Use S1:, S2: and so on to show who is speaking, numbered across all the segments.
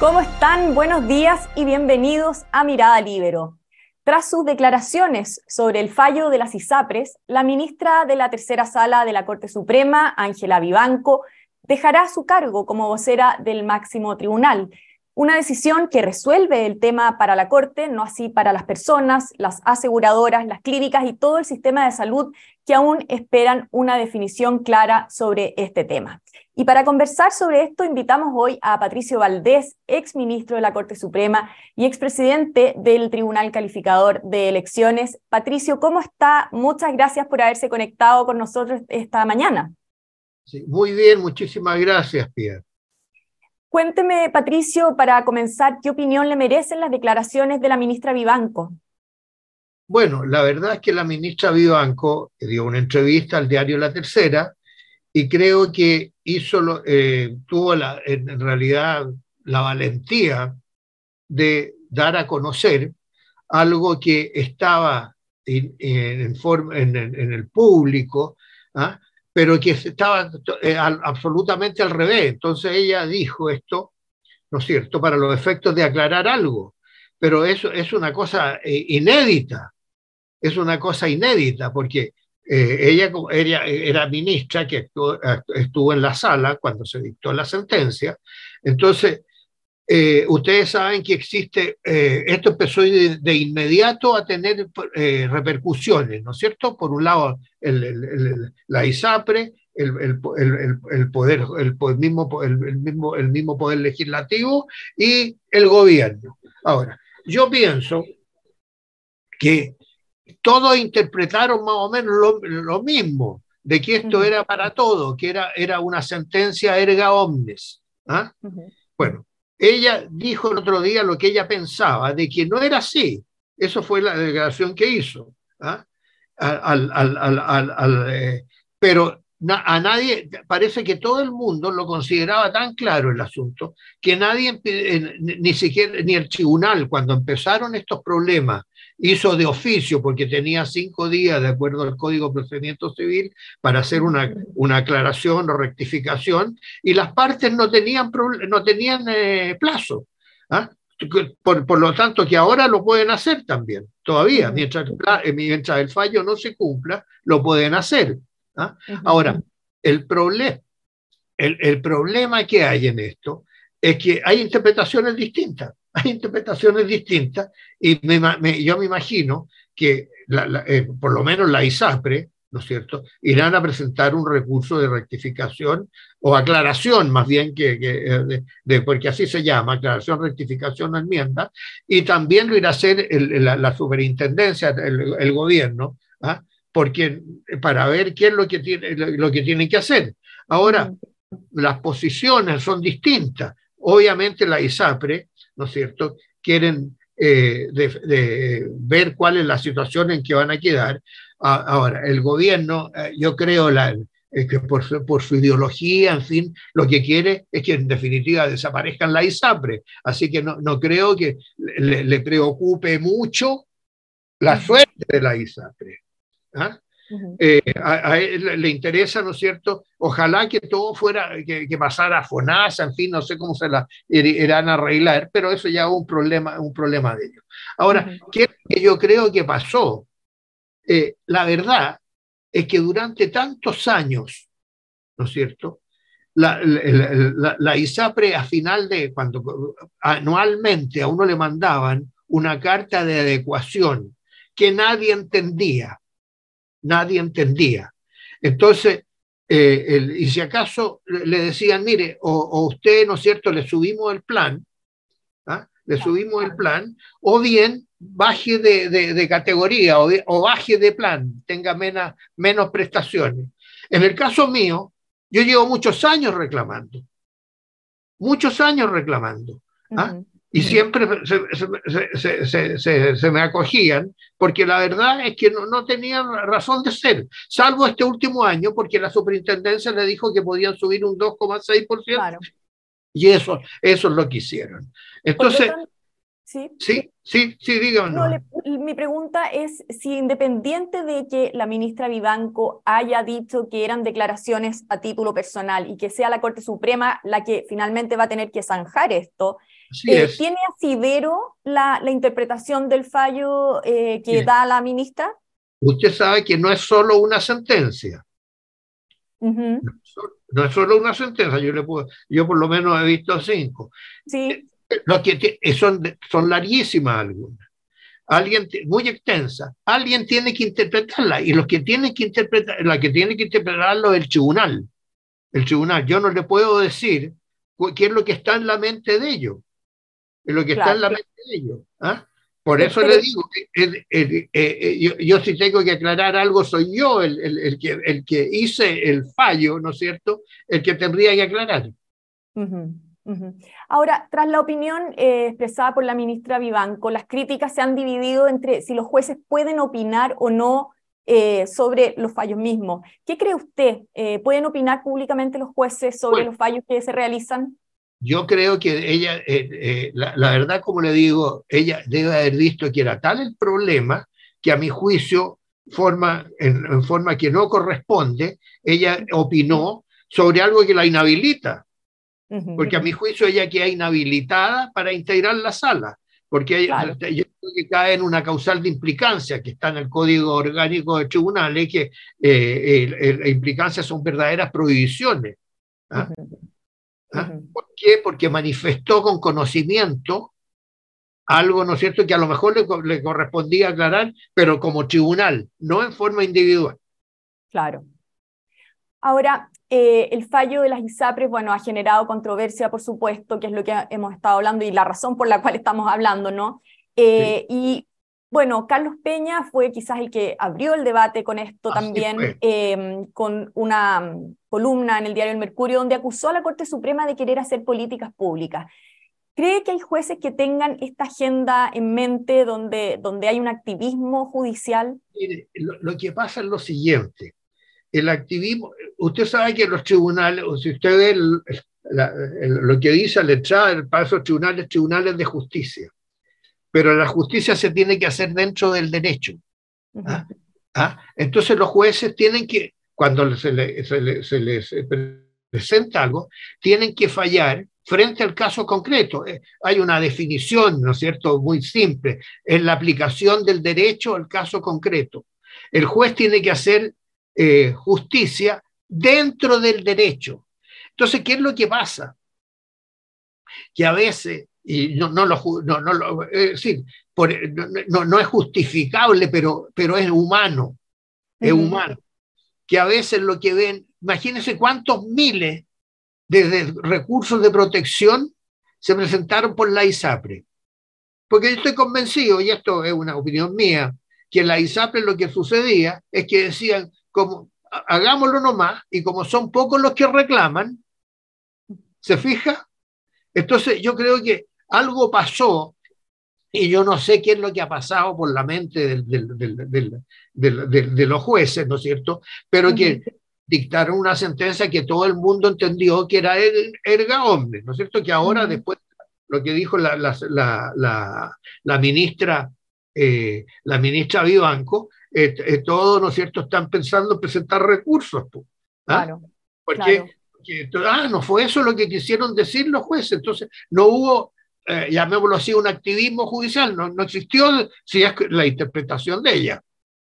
S1: ¿Cómo están? Buenos días y bienvenidos a Mirada Libero. Tras sus declaraciones sobre el fallo de las ISAPRES, la ministra de la tercera sala de la Corte Suprema, Ángela Vivanco, dejará su cargo como vocera del máximo tribunal. Una decisión que resuelve el tema para la Corte, no así para las personas, las aseguradoras, las clínicas y todo el sistema de salud que aún esperan una definición clara sobre este tema. Y para conversar sobre esto, invitamos hoy a Patricio Valdés, ex ministro de la Corte Suprema y expresidente del Tribunal Calificador de Elecciones. Patricio, ¿cómo está? Muchas gracias por haberse conectado con nosotros esta mañana.
S2: Sí, muy bien, muchísimas gracias, Pierre.
S1: Cuénteme, Patricio, para comenzar, ¿qué opinión le merecen las declaraciones de la ministra Vivanco?
S2: Bueno, la verdad es que la ministra Vivanco dio una entrevista al diario La Tercera y creo que hizo eh, tuvo en realidad la valentía de dar a conocer algo que estaba en, en, el público, ¿ah? Pero que estaba eh, absolutamente al revés. Entonces ella dijo esto, ¿no es cierto?, para los efectos de aclarar algo. Pero eso es una cosa eh, inédita, es una cosa inédita, porque eh, ella, ella, era ministra que estuvo, en la sala cuando se dictó la sentencia. Entonces, ustedes saben que existe, esto empezó de, inmediato a tener repercusiones, ¿no es cierto? Por un lado, la ISAPRE, el, poder, el, mismo, el, mismo, el mismo poder legislativo y el gobierno. Ahora, yo pienso que todos interpretaron más o menos lo, mismo, de que esto era para todo, que era, era una sentencia erga omnes. ¿ah? Bueno, ella dijo el otro día lo que ella pensaba, de que no era así. Eso fue la declaración que hizo. ¿ah? al, al, eh, pero a nadie, parece que todo el mundo lo consideraba tan claro el asunto, que nadie, ni siquiera, ni el tribunal, cuando empezaron estos problemas, hizo de oficio, porque tenía cinco días, de acuerdo al Código de Procedimiento Civil, para hacer una, una aclaración o rectificación, y las partes no tenían, no tenían eh, plazo. ¿ah? Por, lo tanto, que ahora lo pueden hacer también, todavía, mientras, eh, mientras el fallo no se cumpla, lo pueden hacer. ¿ah? Ahora, el, el, el, problema que hay en esto es que hay interpretaciones distintas, hay interpretaciones distintas, y yo me imagino que eh, por lo menos la ISAPRE, ¿no es cierto?, irán a presentar un recurso de rectificación o aclaración, más bien que, eh, de, porque así se llama, aclaración, rectificación, enmienda, y también lo irá a hacer la, superintendencia, el, gobierno, ¿ah? porque, para ver qué es lo que, tiene, lo que tienen que hacer. Ahora, las posiciones son distintas. Obviamente la ISAPRE, ¿no es cierto?, quieren eh, de, ver cuál es la situación en que van a quedar Ahora, el gobierno, eh, yo creo la, que por su, por su, ideología, en fin, lo que quiere es que en definitiva desaparezcan la ISAPRE. Así que no, no creo que le, preocupe mucho la suerte de la ISAPRE. ¿ah? Eh, a, él le interesa, ¿no es cierto? Ojalá que todo fuera, que, pasara a FONASA, en fin, no sé cómo se la irán a arreglar, pero eso ya es un problema, un problema de ellos. Ahora, ¿qué que yo creo que pasó? Eh, la verdad es que durante tantos años, ¿no es cierto? La, la, ISAPRE a final de, cuando anualmente a uno le mandaban una carta de adecuación que nadie entendía, nadie entendía. Entonces, eh, y si acaso le decían, mire, o, usted, ¿no es cierto?, le subimos el plan, ¿ah? le subimos el plan, o bien baje de, categoría o, baje de plan, tenga menos prestaciones. En el caso mío, yo llevo muchos años reclamando, muchos años reclamando. ¿ah? Y siempre se, me acogían, porque la verdad es que no, no, tenían razón de ser, salvo este último año, porque la superintendencia le dijo que podían subir un 2,6%. Y eso, eso es lo que hicieron. Entonces, Sí, sí, sí, sí dígame.
S1: mi pregunta es si independiente de que la ministra Vivanco haya dicho que eran declaraciones a título personal y que sea la Corte Suprema la que finalmente va a tener que zanjar esto, eh, ¿tiene asidero la, la interpretación del fallo eh, que da la ministra?
S2: Usted sabe que no es solo una sentencia. no, es solo una sentencia, yo, le puedo, yo por lo menos he visto cinco.
S1: Sí.
S2: Eh, que eh, son, son larguísimas algunas. Alguien, muy extensa. Alguien tiene que interpretarla y los que tienen que interpretar, la que tiene que interpretarlo es el tribunal. El tribunal. Yo no le puedo decir qué es lo que está en la mente de ellos. Es lo que está en la mente de ellos. ¿ah? Por eso le digo que eh, eh, yo, si tengo que aclarar algo, soy yo el, el, que, el que hice el fallo, ¿no es cierto? El que tendría que aclarar.
S1: Ahora, tras la opinión eh, expresada por la ministra Vivanco, las críticas se han dividido entre si los jueces pueden opinar o no eh, sobre los fallos mismos. ¿Qué cree usted? Eh, ¿Pueden opinar públicamente los jueces sobre los fallos que se realizan?
S2: Yo creo que ella, la, verdad, como le digo, ella debe haber visto que era tal el problema que a mi juicio, forma, en forma que no corresponde, ella opinó sobre algo que la inhabilita porque a mi juicio ella queda inhabilitada para integrar la sala, porque ella, yo creo que cae en una causal de implicancia que está en el Código Orgánico de Tribunales, que eh, implicancias son verdaderas prohibiciones. ¿ah? ¿Ah? ¿Por qué? Porque manifestó con conocimiento algo, ¿no es cierto?, que a lo mejor le, le correspondía aclarar, pero como tribunal, no en forma individual.
S1: Claro. Ahora, eh, el fallo de las ISAPRES, bueno, ha generado controversia, por supuesto, que es lo que hemos estado hablando y la razón por la cual estamos hablando, ¿no? Eh, y bueno, Carlos Peña fue quizás el que abrió el debate con esto también, em, con una mm, columna en el diario El Mercurio, donde acusó a la Corte Suprema de querer hacer políticas públicas. ¿Cree que hay jueces que tengan esta agenda en mente donde, donde hay un activismo judicial?
S2: Mire, lo que pasa es lo siguiente el activismo, usted sabe que los tribunales, si usted ve lo que dice la entrada para esos tribunales, tribunales de justicia, pero la justicia se tiene que hacer dentro del derecho. ¿ah? ¿Ah? Entonces los jueces tienen que, cuando se, les presenta algo, tienen que fallar frente al caso concreto. Eh, hay una definición, ¿no es cierto?, muy simple, en la aplicación del derecho al caso concreto. El juez tiene que hacer eh, justicia dentro del derecho. Entonces, ¿qué es lo que pasa? Que a veces, y no, no lo, no, no, no, no, es justificable, pero, pero es humano, es humano, que a veces lo que ven, imagínense cuántos miles de, recursos de protección se presentaron por la ISAPRE. Porque yo estoy convencido, y esto es una opinión mía, que en la ISAPRE lo que sucedía es que decían, como hagámoslo nomás, y como son pocos los que reclaman, ¿se fija? Entonces yo creo que algo pasó, y yo no sé qué es lo que ha pasado por la mente de los jueces, ¿no es cierto? Pero que dictaron una sentencia que todo el mundo entendió que era erga hombre, ¿no es cierto? Que ahora, después, lo que dijo la, la, ministra, eh, la ministra Vivanco, eh, eh, todos, ¿no es cierto?, están pensando en presentar recursos. ¿ah? Claro. Porque, ah, no fue eso lo que quisieron decir los jueces. Entonces, no hubo, llamémoslo así, un activismo judicial. No, no existió, si es la interpretación de ella.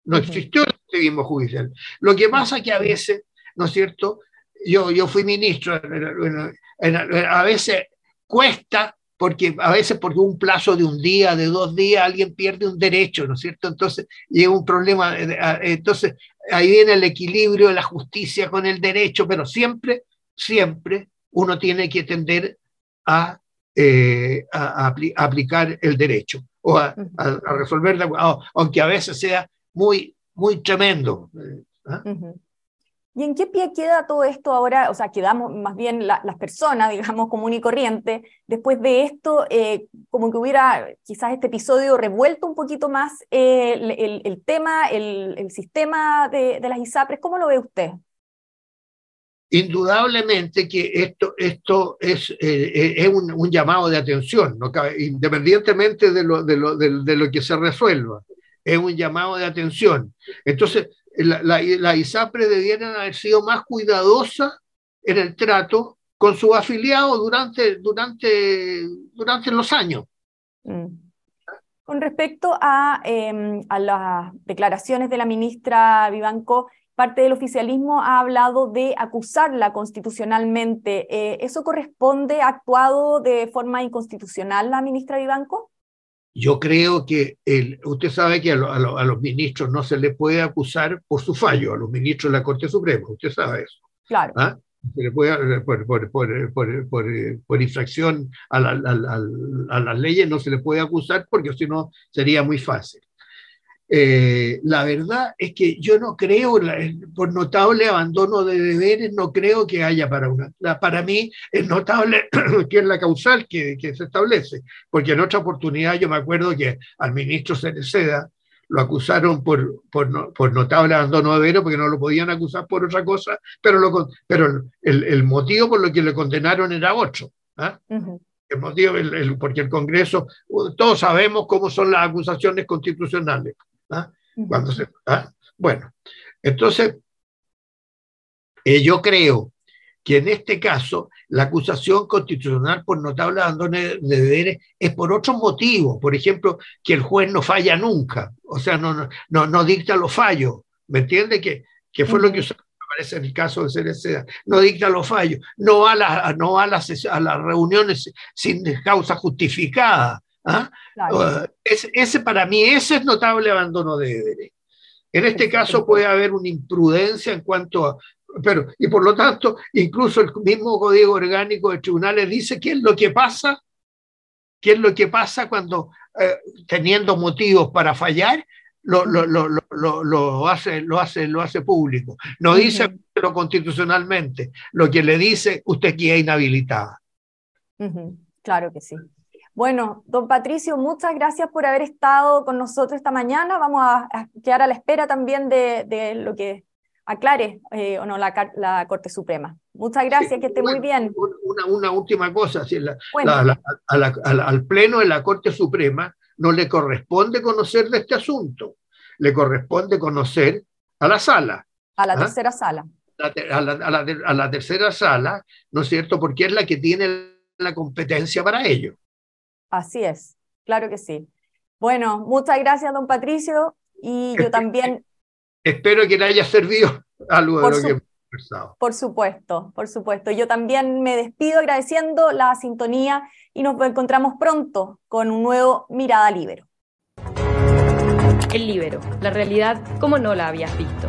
S2: No existió el activismo judicial. Lo que pasa es que a veces, ¿no es cierto? Yo, yo fui ministro, a veces cuesta porque a veces por un plazo de un día, de dos días, alguien pierde un derecho, ¿no es cierto? Entonces llega un problema, eh, entonces ahí viene el equilibrio de la justicia con el derecho, pero siempre, siempre uno tiene que tender a, eh, aplicar el derecho o a, resolver, aunque a veces sea muy, muy tremendo.
S1: ¿eh? ¿ah? ¿Y en qué pie queda todo esto ahora? O sea, quedamos más bien las personas, digamos, común y corriente, después de esto, eh, como que hubiera quizás este episodio revuelto un poquito más eh, el, tema, el, sistema de, las ISAPRES. ¿Cómo lo ve usted?
S2: indudablemente que esto, esto es, eh, es un, llamado de atención, independientemente de lo, de, lo, de, lo, que se resuelva, es un llamado de atención. Entonces, la, la, la ISAPRE debieran haber sido más cuidadosa en el trato con sus afiliados durante, durante, durante los años. Mm.
S1: Con respecto a, eh, a, las declaraciones de la ministra Vivanco, parte del oficialismo ha hablado de acusarla constitucionalmente. Eh, ¿Eso corresponde? ¿Ha actuado de forma inconstitucional la ministra Vivanco?
S2: Yo creo que el, usted sabe que a, a, los ministros no se le puede acusar por su fallo, a los ministros de la Corte Suprema, usted sabe eso.
S1: Claro.
S2: ¿Ah? Se le puede, por, por, por, por infracción a, la, a, las leyes no se le puede acusar porque si no sería muy fácil. Eh, la verdad es que yo no creo, por notable abandono de deberes, no creo que haya para una. Para mí es notable que es la causal que, que, se establece, porque en otra oportunidad yo me acuerdo que al ministro Cereceda lo acusaron por, por, por notable abandono de deberes, porque no lo podían acusar por otra cosa, pero, lo, pero el, el motivo por lo que le condenaron era otro. ¿ah? Uh -huh el motivo, el, el, porque el Congreso, todos sabemos cómo son las acusaciones constitucionales. ¿Ah? Cuando se, ¿ah? Bueno, entonces, eh, yo creo que en este caso la acusación constitucional por notable abandono de deberes es por otros motivos. Por ejemplo, que el juez no falla nunca, o sea, no, no, no dicta los fallos. ¿Me entiende? Que, que fue uh -huh. lo que usted aparece en el caso de Cereceda, no dicta los fallos, no va a, la, no a, las, a las reuniones sin causa justificada. ¿Ah? Claro. Uh, ese, ese, para mí, ese es notable abandono de deberes. En este caso puede haber una imprudencia en cuanto a... Pero, y por lo tanto, incluso el mismo Código Orgánico de Tribunales dice qué es lo que pasa, qué es lo que pasa cuando, eh, teniendo motivos para fallar, lo, lo, lo, lo, lo, hace, lo, hace, lo hace público. No dice uh -huh. lo constitucionalmente, lo que le dice usted queda inhabilitada.
S1: Uh -huh. Claro que sí. Bueno, don Patricio, muchas gracias por haber estado con nosotros esta mañana. Vamos a, a quedar a la espera también de, de lo que aclare eh, o no la, la, Corte Suprema. Muchas gracias, sí, que esté muy bien.
S2: Una, una última cosa, si la, bueno. la, al Pleno de la Corte Suprema no le corresponde conocer de este asunto, le corresponde conocer a la sala.
S1: A la ¿ah? tercera sala.
S2: A la, a, la, a la tercera sala, ¿no es cierto? Porque es la que tiene la competencia para ello.
S1: Así es, claro que sí. Bueno, muchas gracias, don Patricio, y yo también...
S2: Espero que le haya servido algo de lo que hemos conversado.
S1: Por supuesto, por supuesto. Yo también me despido agradeciendo la sintonía y nos encontramos pronto con un nuevo Mirada Libero.
S3: El Libero, la realidad como no la habías visto.